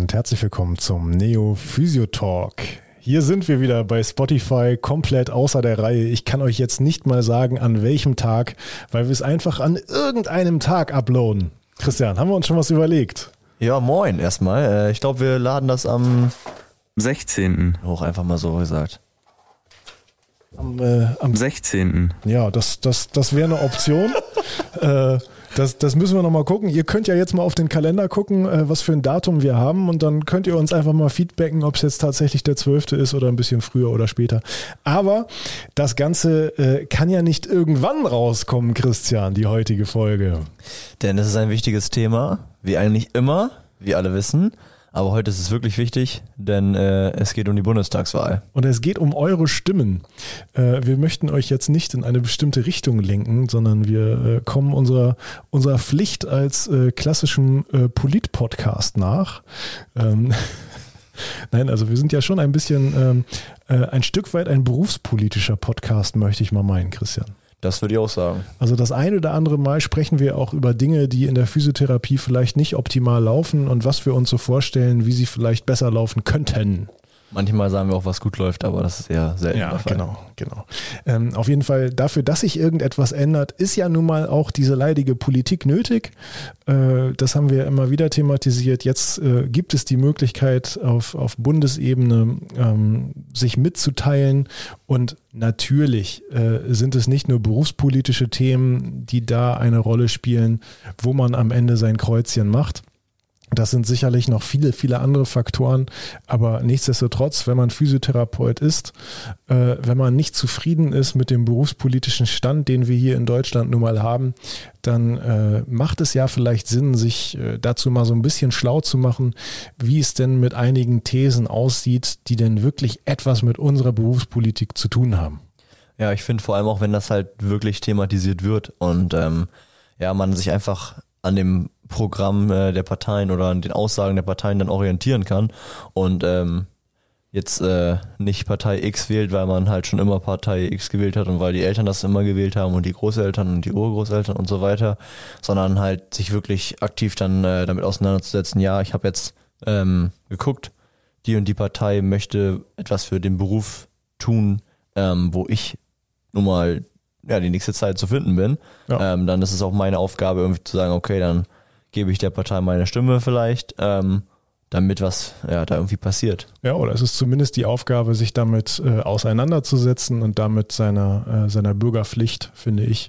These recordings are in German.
und herzlich willkommen zum Neo Physio Talk. Hier sind wir wieder bei Spotify komplett außer der Reihe. Ich kann euch jetzt nicht mal sagen, an welchem Tag, weil wir es einfach an irgendeinem Tag uploaden. Christian, haben wir uns schon was überlegt? Ja, moin erstmal. Äh, ich glaube, wir laden das am 16. hoch, einfach mal so gesagt. Am, äh, am 16. Ja, das, das, das wäre eine Option. äh, das, das müssen wir nochmal gucken. Ihr könnt ja jetzt mal auf den Kalender gucken, äh, was für ein Datum wir haben und dann könnt ihr uns einfach mal feedbacken, ob es jetzt tatsächlich der 12. ist oder ein bisschen früher oder später. Aber das Ganze äh, kann ja nicht irgendwann rauskommen, Christian, die heutige Folge. Denn es ist ein wichtiges Thema, wie eigentlich immer, wie alle wissen. Aber heute ist es wirklich wichtig, denn äh, es geht um die Bundestagswahl. Und es geht um eure Stimmen. Äh, wir möchten euch jetzt nicht in eine bestimmte Richtung lenken, sondern wir äh, kommen unserer, unserer Pflicht als äh, klassischen äh, Polit-Podcast nach. Ähm, Nein, also wir sind ja schon ein bisschen ähm, äh, ein Stück weit ein berufspolitischer Podcast, möchte ich mal meinen, Christian. Das würde ich auch sagen. Also das eine oder andere Mal sprechen wir auch über Dinge, die in der Physiotherapie vielleicht nicht optimal laufen und was wir uns so vorstellen, wie sie vielleicht besser laufen könnten. Manchmal sagen wir auch, was gut läuft, aber das ist eher selten. Ja, genau, genau. Ähm, auf jeden Fall dafür, dass sich irgendetwas ändert, ist ja nun mal auch diese leidige Politik nötig. Äh, das haben wir immer wieder thematisiert. Jetzt äh, gibt es die Möglichkeit, auf, auf Bundesebene ähm, sich mitzuteilen. Und natürlich äh, sind es nicht nur berufspolitische Themen, die da eine Rolle spielen, wo man am Ende sein Kreuzchen macht. Das sind sicherlich noch viele, viele andere Faktoren, aber nichtsdestotrotz, wenn man Physiotherapeut ist, äh, wenn man nicht zufrieden ist mit dem berufspolitischen Stand, den wir hier in Deutschland nun mal haben, dann äh, macht es ja vielleicht Sinn, sich äh, dazu mal so ein bisschen schlau zu machen, wie es denn mit einigen Thesen aussieht, die denn wirklich etwas mit unserer Berufspolitik zu tun haben. Ja, ich finde vor allem auch, wenn das halt wirklich thematisiert wird und ähm, ja, man sich einfach an dem Programm äh, der Parteien oder an den Aussagen der Parteien dann orientieren kann und ähm, jetzt äh, nicht Partei X wählt, weil man halt schon immer Partei X gewählt hat und weil die Eltern das immer gewählt haben und die Großeltern und die Urgroßeltern und so weiter, sondern halt sich wirklich aktiv dann äh, damit auseinanderzusetzen, ja, ich habe jetzt ähm, geguckt, die und die Partei möchte etwas für den Beruf tun, ähm, wo ich nun mal ja, die nächste Zeit zu finden bin, ja. ähm, dann ist es auch meine Aufgabe, irgendwie zu sagen, okay, dann gebe ich der Partei meine Stimme vielleicht, ähm, damit was ja, da irgendwie passiert. Ja, oder es ist zumindest die Aufgabe, sich damit äh, auseinanderzusetzen und damit seiner, äh, seiner Bürgerpflicht, finde ich,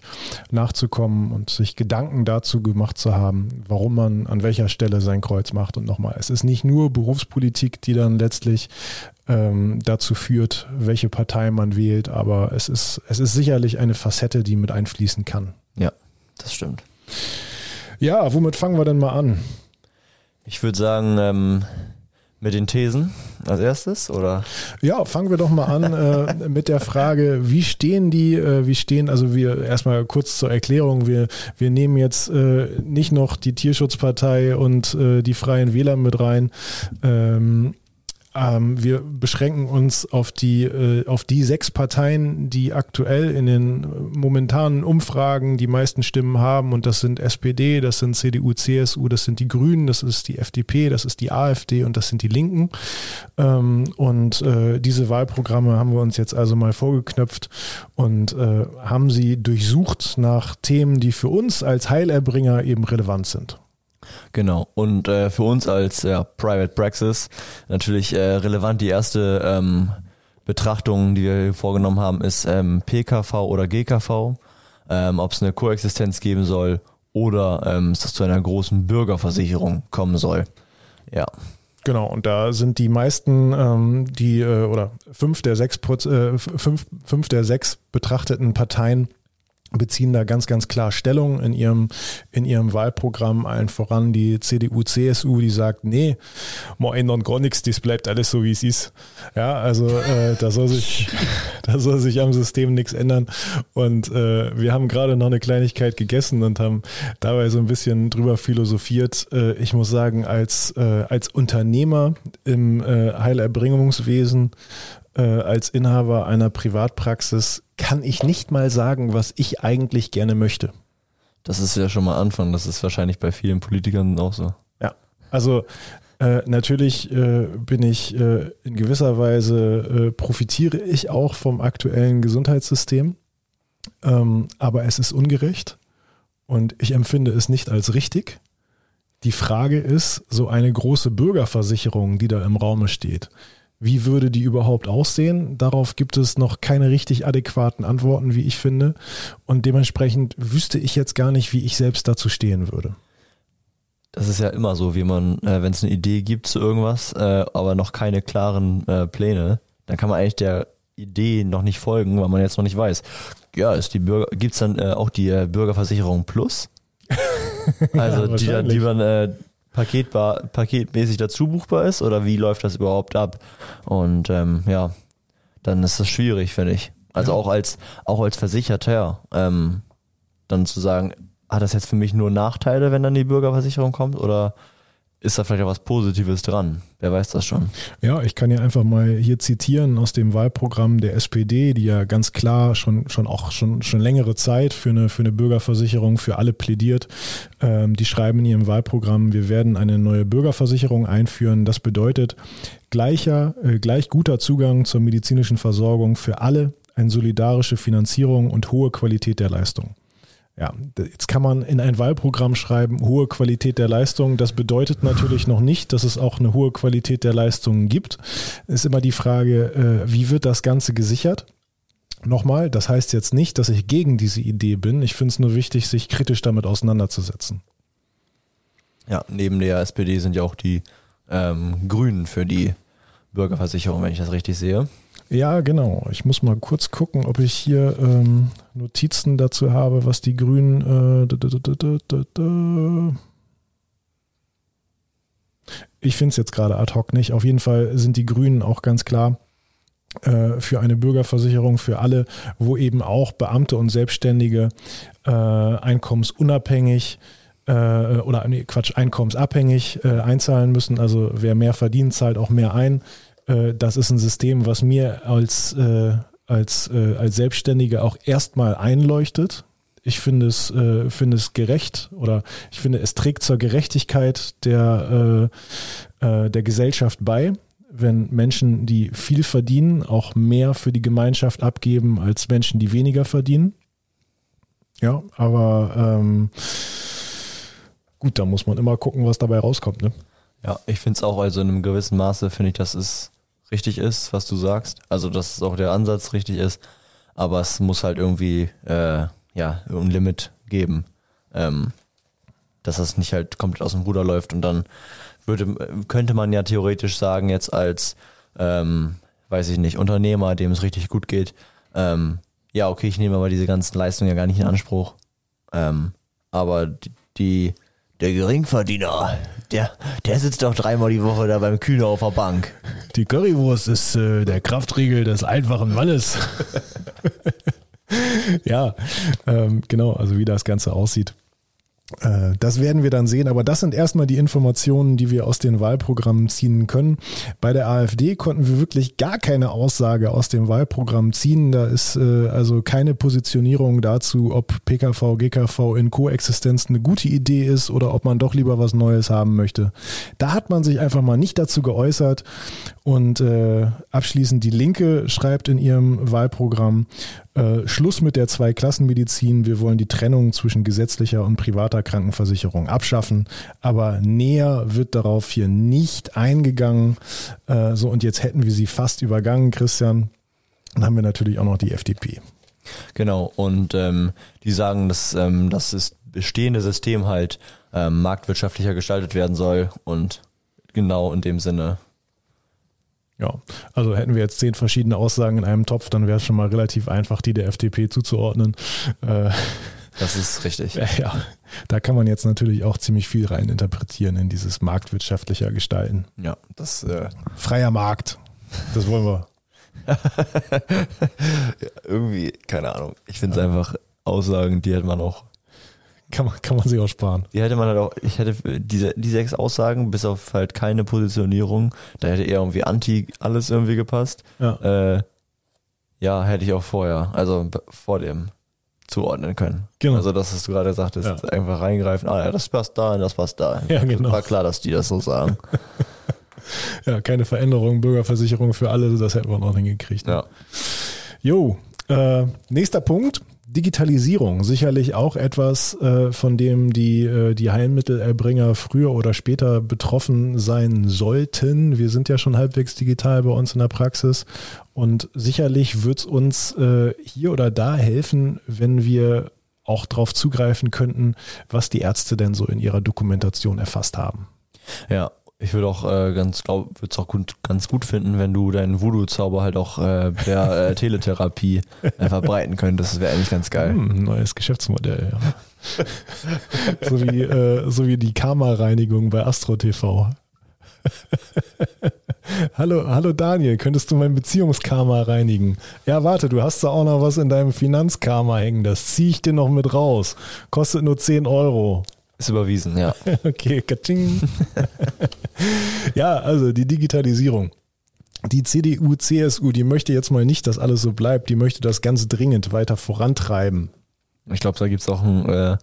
nachzukommen und sich Gedanken dazu gemacht zu haben, warum man an welcher Stelle sein Kreuz macht. Und nochmal, es ist nicht nur Berufspolitik, die dann letztlich ähm, dazu führt, welche Partei man wählt, aber es ist, es ist sicherlich eine Facette, die mit einfließen kann. Ja, das stimmt. Ja, womit fangen wir denn mal an? Ich würde sagen, ähm, mit den Thesen als erstes, oder? Ja, fangen wir doch mal an äh, mit der Frage, wie stehen die, äh, wie stehen, also wir erstmal kurz zur Erklärung, wir, wir nehmen jetzt äh, nicht noch die Tierschutzpartei und äh, die Freien Wähler mit rein. Ähm, ähm, wir beschränken uns auf die, äh, auf die sechs Parteien, die aktuell in den momentanen Umfragen die meisten Stimmen haben. Und das sind SPD, das sind CDU, CSU, das sind die Grünen, das ist die FDP, das ist die AfD und das sind die Linken. Ähm, und äh, diese Wahlprogramme haben wir uns jetzt also mal vorgeknöpft und äh, haben sie durchsucht nach Themen, die für uns als Heilerbringer eben relevant sind. Genau. Und äh, für uns als ja, Private Praxis natürlich äh, relevant die erste ähm, Betrachtung, die wir vorgenommen haben, ist ähm, PKV oder GKV. Ähm, Ob es eine Koexistenz geben soll oder ähm, es zu einer großen Bürgerversicherung kommen soll. Ja. Genau, und da sind die meisten, ähm, die äh, oder fünf der sechs äh, fünf, fünf der sechs betrachteten Parteien beziehen da ganz, ganz klar Stellung in ihrem, in ihrem Wahlprogramm, allen voran die CDU, CSU, die sagt, nee, man ändern gar nichts, das bleibt alles so, wie es ist. Ja, also äh, da soll sich, da soll sich am System nichts ändern. Und äh, wir haben gerade noch eine Kleinigkeit gegessen und haben dabei so ein bisschen drüber philosophiert. Äh, ich muss sagen, als, äh, als Unternehmer im äh, Heilerbringungswesen äh, als Inhaber einer Privatpraxis kann ich nicht mal sagen, was ich eigentlich gerne möchte. Das ist ja schon mal Anfang. Das ist wahrscheinlich bei vielen Politikern auch so. Ja, also Äh, natürlich äh, bin ich äh, in gewisser Weise, äh, profitiere ich auch vom aktuellen Gesundheitssystem, ähm, aber es ist ungerecht und ich empfinde es nicht als richtig. Die Frage ist, so eine große Bürgerversicherung, die da im Raume steht, wie würde die überhaupt aussehen? Darauf gibt es noch keine richtig adäquaten Antworten, wie ich finde. Und dementsprechend wüsste ich jetzt gar nicht, wie ich selbst dazu stehen würde. Das ist ja immer so, wie man, äh, wenn es eine Idee gibt zu irgendwas, äh, aber noch keine klaren äh, Pläne, dann kann man eigentlich der Idee noch nicht folgen, weil man jetzt noch nicht weiß. Ja, ist die Bürger, gibt's dann äh, auch die äh, Bürgerversicherung Plus? Also Ja, die, die man äh, paketbar, paketmäßig dazu buchbar ist oder wie läuft das überhaupt ab? Und ähm, ja, dann ist das schwierig, finde ich. Also Ja. auch als auch als Versicherter, ähm, dann zu sagen, hat das jetzt für mich nur Nachteile, wenn dann die Bürgerversicherung kommt, oder ist da vielleicht auch was Positives dran? Wer weiß das schon? Ja, ich kann ja einfach mal hier zitieren aus dem Wahlprogramm der SPD, die ja ganz klar schon, schon auch schon, schon längere Zeit für eine, für eine Bürgerversicherung für alle plädiert. Ähm, die schreiben in ihrem Wahlprogramm, wir werden eine neue Bürgerversicherung einführen. Das bedeutet gleicher, äh, gleich guter Zugang zur medizinischen Versorgung für alle, eine solidarische Finanzierung und hohe Qualität der Leistung. Ja, jetzt kann man in ein Wahlprogramm schreiben, hohe Qualität der Leistung. Das bedeutet natürlich noch nicht, dass es auch eine hohe Qualität der Leistungen gibt. Ist immer die Frage, äh, wie wird das Ganze gesichert? Nochmal, das heißt jetzt nicht, dass ich gegen diese Idee bin. Ich finde es nur wichtig, sich kritisch damit auseinanderzusetzen. Ja, neben der SPD sind ja auch die ähm, Grünen für die Bürgerversicherung, wenn ich das richtig sehe. Ja, genau. Ich muss mal kurz gucken, ob ich hier ähm, Notizen dazu habe, was die Grünen. Äh. Ich finde es jetzt gerade ad hoc nicht. Auf jeden Fall sind die Grünen auch ganz klar äh, für eine Bürgerversicherung für alle, wo eben auch Beamte und Selbstständige äh, einkommensunabhängig äh, oder nee, Quatsch, einkommensabhängig äh, einzahlen müssen. Also wer mehr verdient, zahlt auch mehr ein. Äh, das ist ein System, was mir als, äh, als, äh, als Selbstständige auch erstmal einleuchtet. Ich finde es, äh, finde es gerecht oder ich finde, es trägt zur Gerechtigkeit der, äh, äh, der Gesellschaft bei, wenn Menschen, die viel verdienen, auch mehr für die Gemeinschaft abgeben als Menschen, die weniger verdienen. Ja, aber ähm, gut, da muss man immer gucken, was dabei rauskommt. Ne? Ja, ich finde es auch, also in einem gewissen Maße finde ich, dass es richtig ist, was du sagst. Also, dass auch der Ansatz richtig ist. Aber es muss halt irgendwie, äh, ja, ein Limit geben. Ähm, dass das nicht halt komplett aus dem Ruder läuft und dann würde, könnte man ja theoretisch sagen, jetzt als, ähm, weiß ich nicht, Unternehmer, dem es richtig gut geht, ähm, ja, okay, ich nehme aber diese ganzen Leistungen ja gar nicht in Anspruch. Ähm, aber die, die, der Geringverdiener, der, der sitzt doch dreimal die Woche da beim Kühner auf der Bank. Die Currywurst ist äh, der Kraftriegel des einfachen Mannes. ja, ähm, genau, also wie das Ganze aussieht. Äh, Das werden wir dann sehen, aber das sind erstmal die Informationen, die wir aus den Wahlprogrammen ziehen können. Bei der AfD konnten wir wirklich gar keine Aussage aus dem Wahlprogramm ziehen. Da ist äh, also keine Positionierung dazu, ob PKV, GKV in Koexistenz eine gute Idee ist oder ob man doch lieber was Neues haben möchte. Da hat man sich einfach mal nicht dazu geäußert. Und äh, abschließend die Linke schreibt in ihrem Wahlprogramm, äh, Schluss mit der Zweiklassenmedizin. Wir wollen die Trennung zwischen gesetzlicher und privater Krankenversicherung abschaffen. Aber näher wird darauf hier nicht eingegangen. Äh, so, und jetzt hätten wir sie fast übergangen, Christian. Dann haben wir natürlich auch noch die FDP. Genau, und ähm, die sagen, dass ähm, das ist bestehende System halt ähm, marktwirtschaftlicher gestaltet werden soll und genau in dem Sinne. Ja, also hätten wir jetzt zehn verschiedene Aussagen in einem Topf, dann wäre es schon mal relativ einfach, die der FDP zuzuordnen. Äh, Das ist richtig. ja, da kann man jetzt natürlich auch ziemlich viel rein interpretieren in dieses marktwirtschaftlicher Gestalten. Ja, das äh, Freier Markt, das wollen wir. irgendwie, keine Ahnung. Ich finde es einfach Aussagen, die hätte man auch, Kann man, kann man sich auch sparen. die hätte man halt auch, ich hätte diese, die sechs Aussagen, bis auf halt keine Positionierung, da hätte eher irgendwie anti alles irgendwie gepasst. Ja. Äh, ja, hätte ich auch vorher, also vor dem zuordnen können. Genau. Also das, was du gerade sagtest, Ja. einfach reingreifen, ah ja, das passt da, das passt da. Ja, genau. War klar, dass die das so sagen. Ja, keine Veränderung, Bürgerversicherung für alle, das hätten wir noch hingekriegt. Ne? ja. Jo, äh, nächster Punkt. Digitalisierung, sicherlich auch etwas, äh, von dem die, äh, die Heilmittelerbringer früher oder später betroffen sein sollten. Wir sind ja schon halbwegs digital bei uns in der Praxis und sicherlich wird es uns äh, hier oder da helfen, wenn wir auch darauf zugreifen könnten, was die Ärzte denn so in ihrer Dokumentation erfasst haben. Ja, ich würde auch äh, ganz glaub, würde es auch gut, ganz gut finden, wenn du deinen Voodoo-Zauber halt auch äh, per äh, Teletherapie verbreiten könntest. Das wäre eigentlich ganz geil. Hm, neues Geschäftsmodell, ja. so, wie, äh, so wie die Karma-Reinigung bei Astro TV. hallo, hallo Daniel, könntest du mein Beziehungskarma reinigen? Ja, warte, du hast da auch noch was in deinem Finanzkarma hängen. Das ziehe ich dir noch mit raus. Kostet nur 10 Euro. Ist überwiesen, ja. Okay, katsching. ja, also die Digitalisierung. Die CDU, CSU, die möchte jetzt mal nicht, dass alles so bleibt. Die möchte das ganz dringend weiter vorantreiben. Ich glaube, da gibt es auch einen, äh, ja,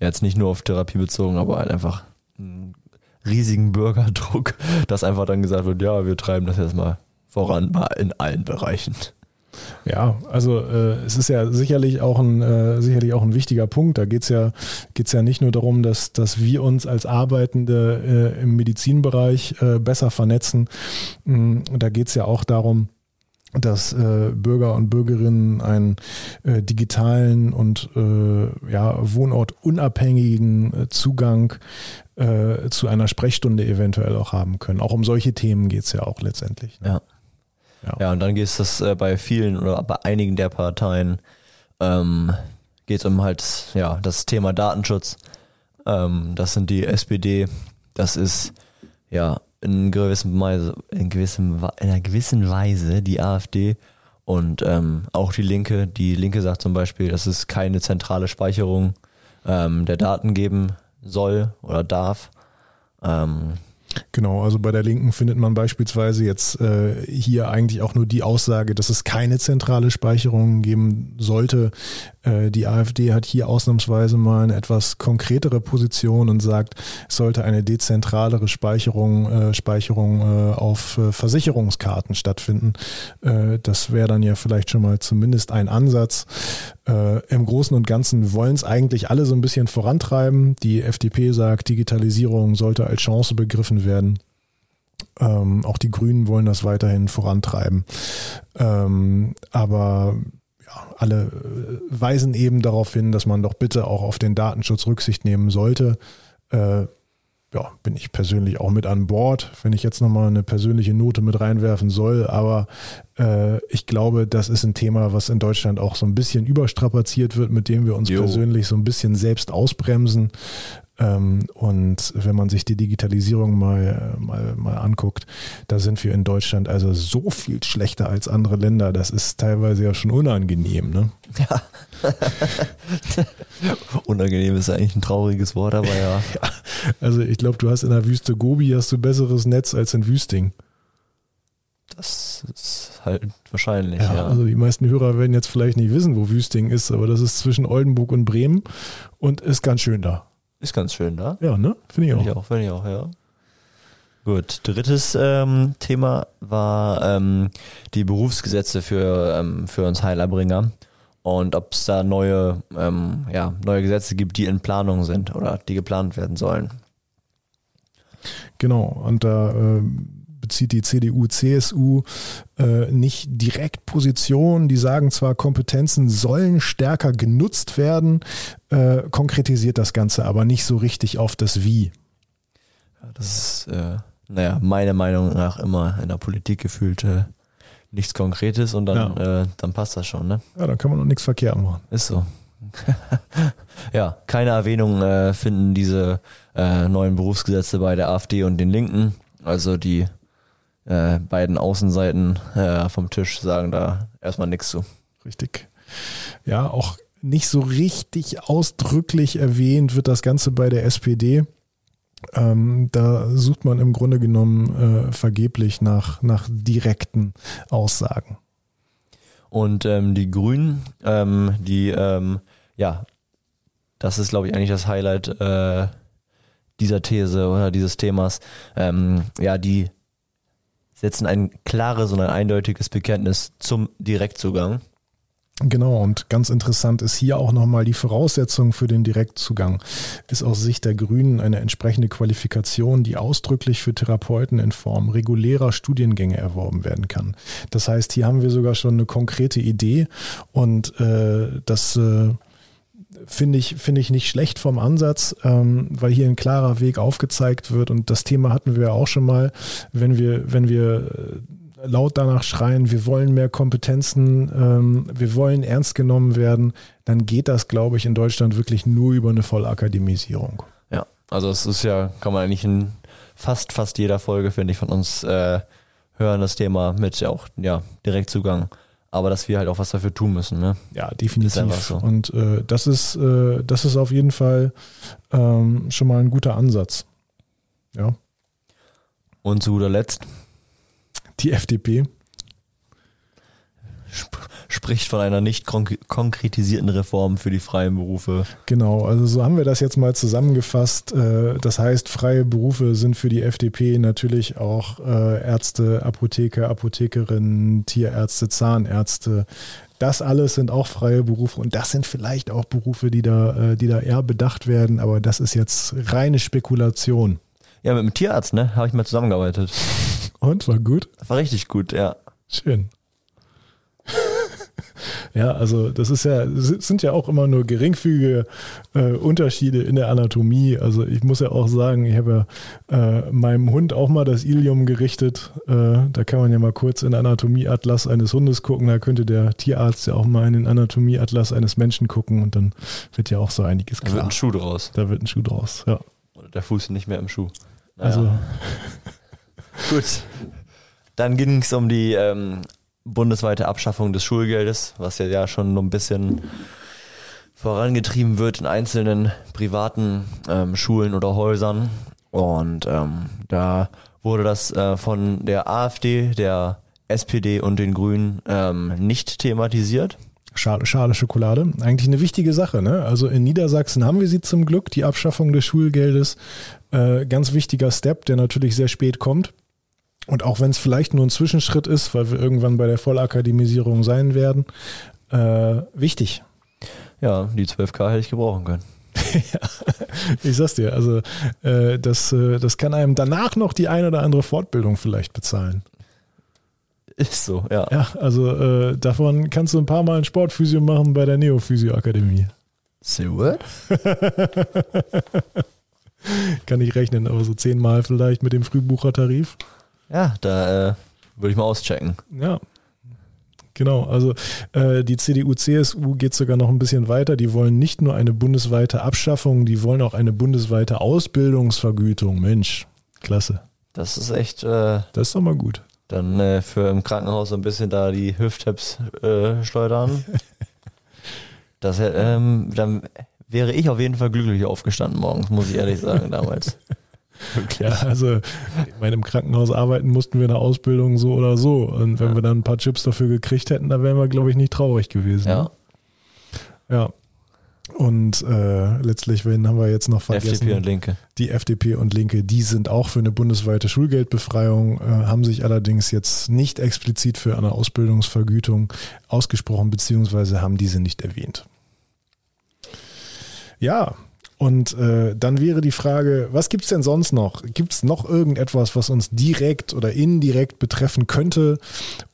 jetzt nicht nur auf Therapie bezogen, aber halt einfach einen riesigen Bürgerdruck, dass einfach dann gesagt wird, ja, wir treiben das jetzt mal voran mal in allen Bereichen. Ja, also äh, es ist ja sicherlich auch ein äh, sicherlich auch ein wichtiger Punkt. Da geht's ja geht's ja nicht nur darum, dass dass wir uns als Arbeitende äh, im Medizinbereich äh, besser vernetzen. Mm, Da geht's ja auch darum, dass äh, Bürger und Bürgerinnen einen äh, digitalen und äh, ja, wohnortunabhängigen äh, Zugang äh, zu einer Sprechstunde eventuell auch haben können. Auch um solche Themen geht's ja auch letztendlich. Ne? Ja. Ja. Ja, und dann geht es äh, bei vielen oder bei einigen der Parteien ähm, geht es um halt ja das Thema Datenschutz. Ähm, das sind die SPD. Das ist ja in gewissem Weise, in gewissem in einer gewissen Weise die AfD und ähm, auch die Linke. Die Linke sagt zum Beispiel, dass es keine zentrale Speicherung ähm, der Daten geben soll oder darf. Ähm, Genau, also bei der Linken findet man beispielsweise jetzt äh, hier eigentlich auch nur die Aussage, dass es keine zentrale Speicherung geben sollte. Äh, die AfD hat hier ausnahmsweise mal eine etwas konkretere Position und sagt, es sollte eine dezentralere Speicherung, äh, Speicherung äh, auf Versicherungskarten stattfinden. Das wäre dann ja vielleicht schon mal zumindest ein Ansatz. Im Großen und Ganzen wollen es eigentlich alle so ein bisschen vorantreiben. Die FDP sagt, Digitalisierung sollte als Chance begriffen werden. Ähm, auch die Grünen wollen das weiterhin vorantreiben. Ähm, aber ja, alle äh, weisen eben darauf hin, dass man doch bitte auch auf den Datenschutz Rücksicht nehmen sollte. Äh, ja, bin ich persönlich auch mit an Bord, wenn ich jetzt nochmal eine persönliche Note mit reinwerfen soll. Aber äh, ich glaube, das ist ein Thema, was in Deutschland auch so ein bisschen überstrapaziert wird, mit dem wir uns Jo. persönlich so ein bisschen selbst ausbremsen. Ähm, und wenn man sich die Digitalisierung mal, mal, mal anguckt, da sind wir in Deutschland also so viel schlechter als andere Länder. Das ist teilweise ja schon unangenehm. Ne? unangenehm ist eigentlich ein trauriges Wort, aber ja. Also ich glaube, du hast in der Wüste Gobi hast du besseres Netz als in Wüsting. Das ist halt wahrscheinlich, Ja, ja. Also die meisten Hörer werden jetzt vielleicht nicht wissen, wo Wüsting ist, aber das ist zwischen Oldenburg und Bremen und ist ganz schön da. Ist ganz schön da. Ja, ne? Finde ich Finde ich auch. finde ich auch, ja. Gut, drittes ähm, Thema war ähm, die Berufsgesetze für, ähm, für uns Heilerbringer und ob es da neue, ähm, ja, neue Gesetze gibt, die in Planung sind oder die geplant werden sollen. Genau. Und da äh, bezieht die CDU, CSU äh, nicht direkt Position. Die sagen zwar, Kompetenzen sollen stärker genutzt werden, äh, konkretisiert das Ganze aber nicht so richtig auf das Wie. Ja, das ist, äh, naja, meiner Meinung nach immer in der Politik gefühlt äh, nichts Konkretes und dann, äh, dann passt das schon, ne? Ja, da kann man noch nichts verkehrt machen. Ist so. ja, keine Erwähnung äh, finden diese äh, neuen Berufsgesetze bei der AfD und den Linken. Also die äh, beiden Außenseiten äh, vom Tisch sagen da erstmal nichts zu. Richtig. Ja, auch nicht so richtig ausdrücklich erwähnt wird das Ganze bei der SPD. Ähm, da sucht man im Grunde genommen äh, vergeblich nach, nach direkten Aussagen. Und ähm, die Grünen, ähm, die ähm, ja, das ist, glaube ich, eigentlich das Highlight äh, dieser These oder dieses Themas. Ähm, ja, die setzen ein klares und ein eindeutiges Bekenntnis zum Direktzugang. Genau, und ganz interessant ist hier auch nochmal die Voraussetzung für den Direktzugang. Ist aus Sicht der Grünen eine entsprechende Qualifikation, die ausdrücklich für Therapeuten in Form regulärer Studiengänge erworben werden kann. Das heißt, hier haben wir sogar schon eine konkrete Idee und äh, das äh, finde ich, finde ich nicht schlecht vom Ansatz, ähm, weil hier ein klarer Weg aufgezeigt wird und das Thema hatten wir ja auch schon mal, wenn wir, wenn wir laut danach schreien, wir wollen mehr Kompetenzen, ähm, wir wollen ernst genommen werden, dann geht das, glaube ich, in Deutschland wirklich nur über eine Vollakademisierung. Ja, also es ist ja, kann man eigentlich in fast, fast jeder Folge, finde ich, von uns äh, hören, das Thema mit auch, ja, Direktzugang. Aber dass wir halt auch was dafür tun müssen, ne? Ja, definitiv. So. Und äh, das ist, äh, das ist auf jeden Fall ähm, schon mal ein guter Ansatz. Ja. Und zu guter Letzt, die FDP spricht von einer nicht konkretisierten Reform für die freien Berufe. Genau, also so haben wir das jetzt mal zusammengefasst. Äh, das heißt, freie Berufe sind für die FDP natürlich auch äh, Ärzte, Apotheker, Apothekerinnen, Tierärzte, Zahnärzte. Das alles sind auch freie Berufe und das sind vielleicht auch Berufe, die da, äh, die da eher bedacht werden, aber das ist jetzt reine Spekulation. Ja, mit dem Tierarzt, ne? Habe ich mal zusammengearbeitet. Und war gut? War richtig gut, ja. Schön. Ja, also das ist ja, sind ja auch immer nur geringfügige äh, Unterschiede in der Anatomie. Also ich muss ja auch sagen, ich habe ja äh, meinem Hund auch mal das Ilium gerichtet. Äh, da kann man ja mal kurz in den Anatomieatlas eines Hundes gucken. Da könnte der Tierarzt ja auch mal in den Anatomieatlas eines Menschen gucken und dann wird ja auch so einiges klar. Da wird ein Schuh draus. Da wird ein Schuh draus, ja. Oder der Fuß nicht mehr im Schuh. Naja. Also Gut. Dann ging es um die ähm, bundesweite Abschaffung des Schulgeldes, was ja, ja schon ein bisschen vorangetrieben wird in einzelnen privaten ähm, Schulen oder Häusern. Und ähm, da wurde das äh, von der AfD, der SPD und den Grünen ähm, nicht thematisiert. Schale, Schale Schokolade. Eigentlich eine wichtige Sache. Ne? Also in Niedersachsen haben wir sie zum Glück, die Abschaffung des Schulgeldes. Äh, ganz wichtiger Step, der natürlich sehr spät kommt. Und auch wenn es vielleicht nur ein Zwischenschritt ist, weil wir irgendwann bei der Vollakademisierung sein werden, äh, wichtig. Ja, die 12K hätte ich gebrauchen können. ja, ich sag's dir, also äh, das, äh, das kann einem danach noch die ein oder andere Fortbildung vielleicht bezahlen. Ist so, ja. Ja, also äh, davon kannst du ein paar Mal ein Sportphysio machen bei der Neophysio-Akademie. Say what? Kann ich rechnen, aber so zehnmal vielleicht mit dem Frühbuchertarif. Ja, da äh, würde ich mal auschecken. Ja. Genau, also äh, die CDU, CSU geht sogar noch ein bisschen weiter. Die wollen nicht nur eine bundesweite Abschaffung, die wollen auch eine bundesweite Ausbildungsvergütung. Mensch, klasse. Das ist echt. Äh, das ist doch mal gut. Dann äh, für im Krankenhaus so ein bisschen da die Hüfttabs äh, schleudern. das, ähm, dann wäre ich auf jeden Fall glücklich aufgestanden morgens, muss ich ehrlich sagen, damals. Ja, also ich meine, im Krankenhaus arbeiten mussten wir in der Ausbildung so oder so. Und wenn ja. wir dann ein paar Chips dafür gekriegt hätten, da wären wir, glaube ich, nicht traurig gewesen. Ja. Ja. Und äh, letztlich wen haben wir jetzt noch vergessen. FDP und Linke. Die FDP und Linke, die sind auch für eine bundesweite Schulgeldbefreiung, äh, haben sich allerdings jetzt nicht explizit für eine Ausbildungsvergütung ausgesprochen, beziehungsweise haben diese nicht erwähnt. Ja, und äh, dann wäre die Frage, was gibt's denn sonst noch? Gibt's noch irgendetwas, was uns direkt oder indirekt betreffen könnte?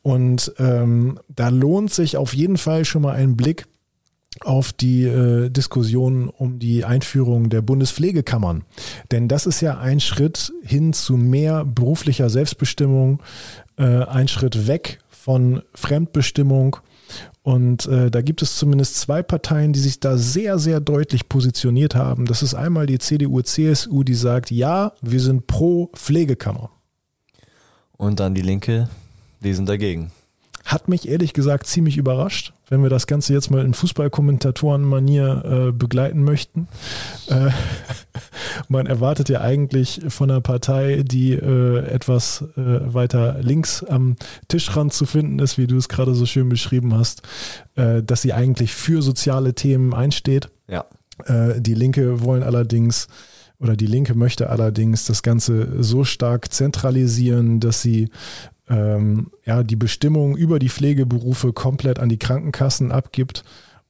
Und ähm, da lohnt sich auf jeden Fall schon mal ein Blick auf die äh, Diskussion um die Einführung der Bundespflegekammern. Denn das ist ja ein Schritt hin zu mehr beruflicher Selbstbestimmung, äh, ein Schritt weg von Fremdbestimmung und äh, da gibt es zumindest zwei Parteien, die sich da sehr, sehr deutlich positioniert haben. Das ist einmal die CDU, CSU, die sagt, ja, wir sind pro Pflegekammer. Und dann die Linke, die sind dagegen. Hat mich ehrlich gesagt ziemlich überrascht, wenn wir das Ganze jetzt mal in Fußballkommentatoren-Manier äh, begleiten möchten. Äh, man erwartet ja eigentlich von einer Partei, die äh, etwas äh, weiter links am Tischrand zu finden ist, wie du es gerade so schön beschrieben hast, äh, dass sie eigentlich für soziale Themen einsteht. Ja. Äh, die Linke wollen allerdings oder die Linke möchte allerdings das Ganze so stark zentralisieren, dass sie ähm, ja, die Bestimmung über die Pflegeberufe komplett an die Krankenkassen abgibt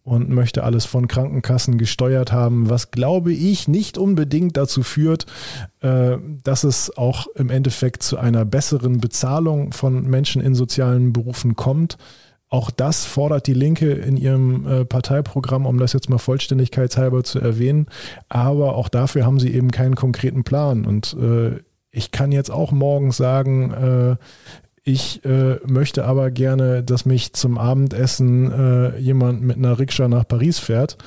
und möchte alles von Krankenkassen gesteuert haben, was glaube ich nicht unbedingt dazu führt, äh, dass es auch im Endeffekt zu einer besseren Bezahlung von Menschen in sozialen Berufen kommt. Auch das fordert die Linke in ihrem äh, Parteiprogramm, um das jetzt mal vollständigkeitshalber zu erwähnen. Aber auch dafür haben sie eben keinen konkreten Plan. Und äh, ich kann jetzt auch morgen sagen, äh, ich äh, möchte aber gerne, dass mich zum Abendessen äh, jemand mit einer Rikscha nach Paris fährt.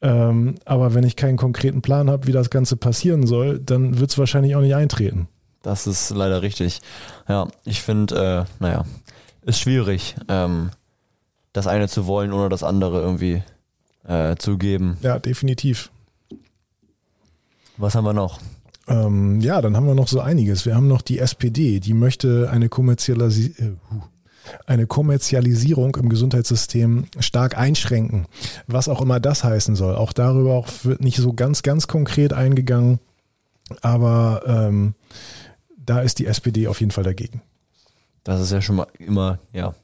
Ähm, aber wenn ich keinen konkreten Plan habe, wie das Ganze passieren soll, dann wird es wahrscheinlich auch nicht eintreten. Das ist leider richtig. Ja, ich finde, äh, naja, ist schwierig, ähm, das eine zu wollen, ohne das andere irgendwie äh, zu geben. Ja, definitiv. Was haben wir noch? Ähm, ja, dann haben wir noch so einiges. Wir haben noch die SPD, die möchte eine, Kommerzialisi äh, eine Kommerzialisierung im Gesundheitssystem stark einschränken. Was auch immer das heißen soll. Auch darüber auch wird nicht so ganz, ganz konkret eingegangen. Aber ähm, da ist die SPD auf jeden Fall dagegen. Das ist ja schon mal immer, ja,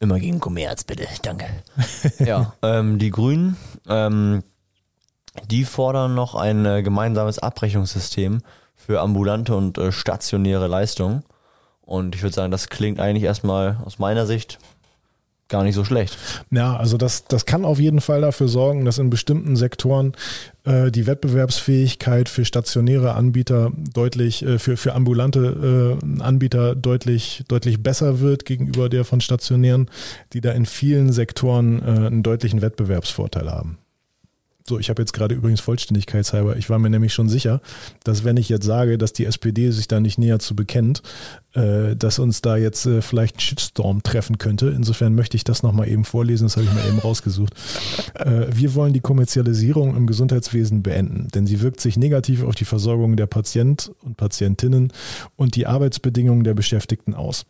immer gegen Kommerz, bitte, danke. ja, ähm, die Grünen, ähm, die fordern noch ein äh, gemeinsames Abrechnungssystem für ambulante und äh, stationäre Leistungen. Und ich würde sagen, das klingt eigentlich erstmal aus meiner Sicht gar nicht so schlecht. Ja, also das, das kann auf jeden Fall dafür sorgen, dass in bestimmten Sektoren äh, die Wettbewerbsfähigkeit für stationäre Anbieter deutlich, äh, für, für ambulante äh, Anbieter deutlich, deutlich besser wird gegenüber der von stationären, die da in vielen Sektoren äh, einen deutlichen Wettbewerbsvorteil haben. So, ich habe jetzt gerade übrigens vollständigkeitshalber, ich war mir nämlich schon sicher, dass wenn ich jetzt sage, dass die SPD sich da nicht näher zu bekennt, äh, dass uns da jetzt äh, vielleicht ein Shitstorm treffen könnte. Insofern möchte ich das nochmal eben vorlesen, das habe ich mal eben rausgesucht. Äh, wir wollen die Kommerzialisierung im Gesundheitswesen beenden, denn sie wirkt sich negativ auf die Versorgung der Patient und Patientinnen und die Arbeitsbedingungen der Beschäftigten aus.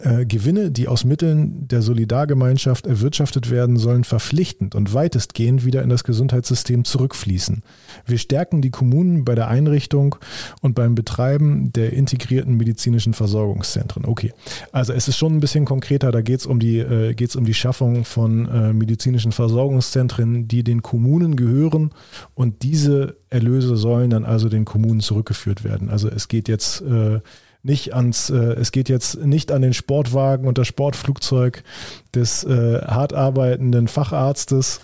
Äh, Gewinne, die aus Mitteln der Solidargemeinschaft erwirtschaftet werden, sollen verpflichtend und weitestgehend wieder in das Gesundheitssystem zurückfließen. Wir stärken die Kommunen bei der Einrichtung und beim Betreiben der integrierten medizinischen Versorgungszentren. Okay, also es ist schon ein bisschen konkreter, da geht es um, die, äh, um die Schaffung von äh, medizinischen Versorgungszentren, die den Kommunen gehören und diese Erlöse sollen dann also den Kommunen zurückgeführt werden. Also es geht jetzt äh, nicht ans, äh, es geht jetzt nicht an den Sportwagen und das Sportflugzeug des äh, hart arbeitenden Facharztes,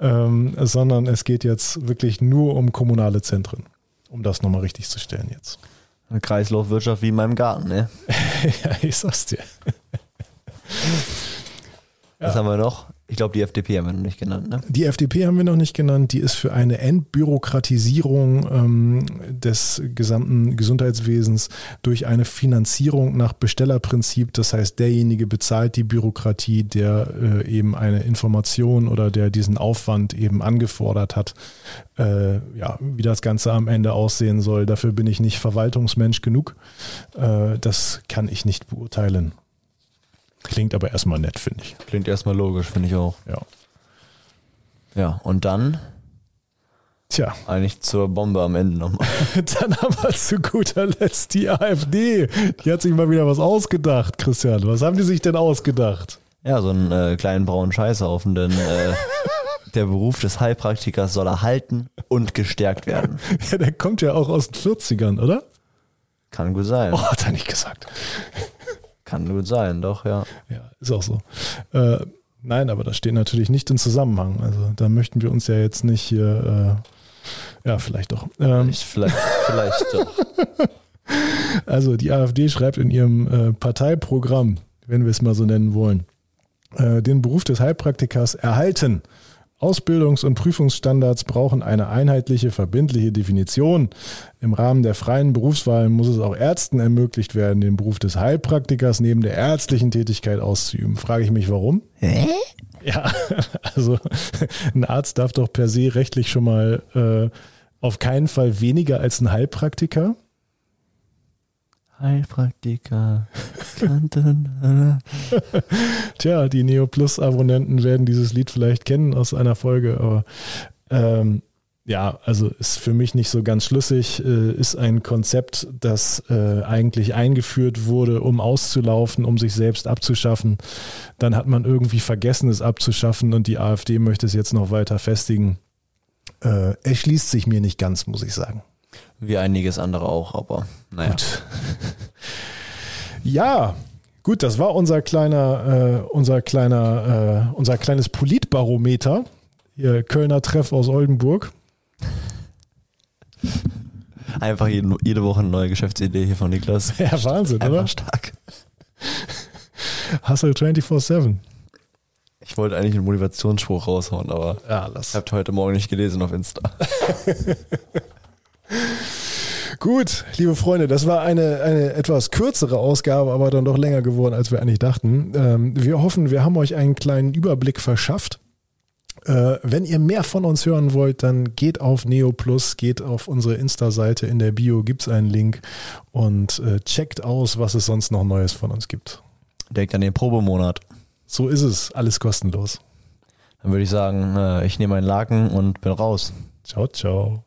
ähm, sondern es geht jetzt wirklich nur um kommunale Zentren, um das nochmal richtig zu stellen jetzt. Eine Kreislaufwirtschaft wie in meinem Garten, ne? ja, ich sag's dir. Was ja. haben wir noch? Ich glaube, die FDP haben wir noch nicht genannt. Ne? Die FDP haben wir noch nicht genannt. Die ist für eine Entbürokratisierung ähm, des gesamten Gesundheitswesens durch eine Finanzierung nach Bestellerprinzip. Das heißt, derjenige bezahlt die Bürokratie, der äh, eben eine Information oder der diesen Aufwand eben angefordert hat. Äh, ja, wie das Ganze am Ende aussehen soll, dafür bin ich nicht Verwaltungsmensch genug. Äh, das kann ich nicht beurteilen. Klingt aber erstmal nett, finde ich. Klingt erstmal logisch, finde ich auch. Ja. Ja, und dann? Tja. Eigentlich zur Bombe am Ende nochmal. dann haben wir zu guter Letzt die AfD. Die hat sich mal wieder was ausgedacht, Christian. Was haben die sich denn ausgedacht? Ja, so einen äh, kleinen braunen Scheißhaufen, denn äh, der Beruf des Heilpraktikers soll erhalten und gestärkt werden. Ja, der kommt ja auch aus den 40ern, oder? Kann gut sein. Oh, hat er nicht gesagt. Kann gut sein, doch, ja. Ja, ist auch so. Äh, nein, aber das steht natürlich nicht im Zusammenhang. Also da möchten wir uns ja jetzt nicht hier, äh, ja, vielleicht doch. Ähm, vielleicht, vielleicht doch. Also die AfD schreibt in ihrem äh, Parteiprogramm, wenn wir es mal so nennen wollen, äh, den Beruf des Heilpraktikers erhalten Ausbildungs- und Prüfungsstandards brauchen eine einheitliche, verbindliche Definition. Im Rahmen der freien Berufswahl muss es auch Ärzten ermöglicht werden, den Beruf des Heilpraktikers neben der ärztlichen Tätigkeit auszuüben. Frage ich mich, warum? Hä? Ja, also ein Arzt darf doch per se rechtlich schon mal äh, auf keinen Fall weniger als ein Heilpraktiker. Heilpraktiker. Tja, die Neo Plus Abonnenten werden dieses Lied vielleicht kennen aus einer Folge, aber ähm, ja, also ist für mich nicht so ganz schlüssig, äh, ist ein Konzept, das äh, eigentlich eingeführt wurde, um auszulaufen, um sich selbst abzuschaffen. Dann hat man irgendwie vergessen, es abzuschaffen und die AfD möchte es jetzt noch weiter festigen. Äh, erschließt sich mir nicht ganz, muss ich sagen. Wie einiges andere auch, aber naja. Gut. Ja, gut, das war unser kleiner, äh, unser kleiner, äh, unser kleines Politbarometer. Hier Kölner Treff aus Oldenburg. Einfach jede, jede Woche eine neue Geschäftsidee hier von Niklas. Ja, Wahnsinn, Einfach oder? stark. Hustle 24-7. Ich wollte eigentlich einen Motivationsspruch raushauen, aber Ja, ich habe heute Morgen nicht gelesen auf Insta. Gut, liebe Freunde, das war eine, eine etwas kürzere Ausgabe, aber dann doch länger geworden, als wir eigentlich dachten. Ähm, wir hoffen, wir haben euch einen kleinen Überblick verschafft. Äh, wenn ihr mehr von uns hören wollt, dann geht auf Neo Plus, geht auf unsere Insta-Seite. In der Bio gibt's einen Link und äh, checkt aus, was es sonst noch Neues von uns gibt. Denkt an den Probemonat. So ist es, alles kostenlos. Dann würde ich sagen, äh, ich nehme einen Laken und bin raus. Ciao, ciao.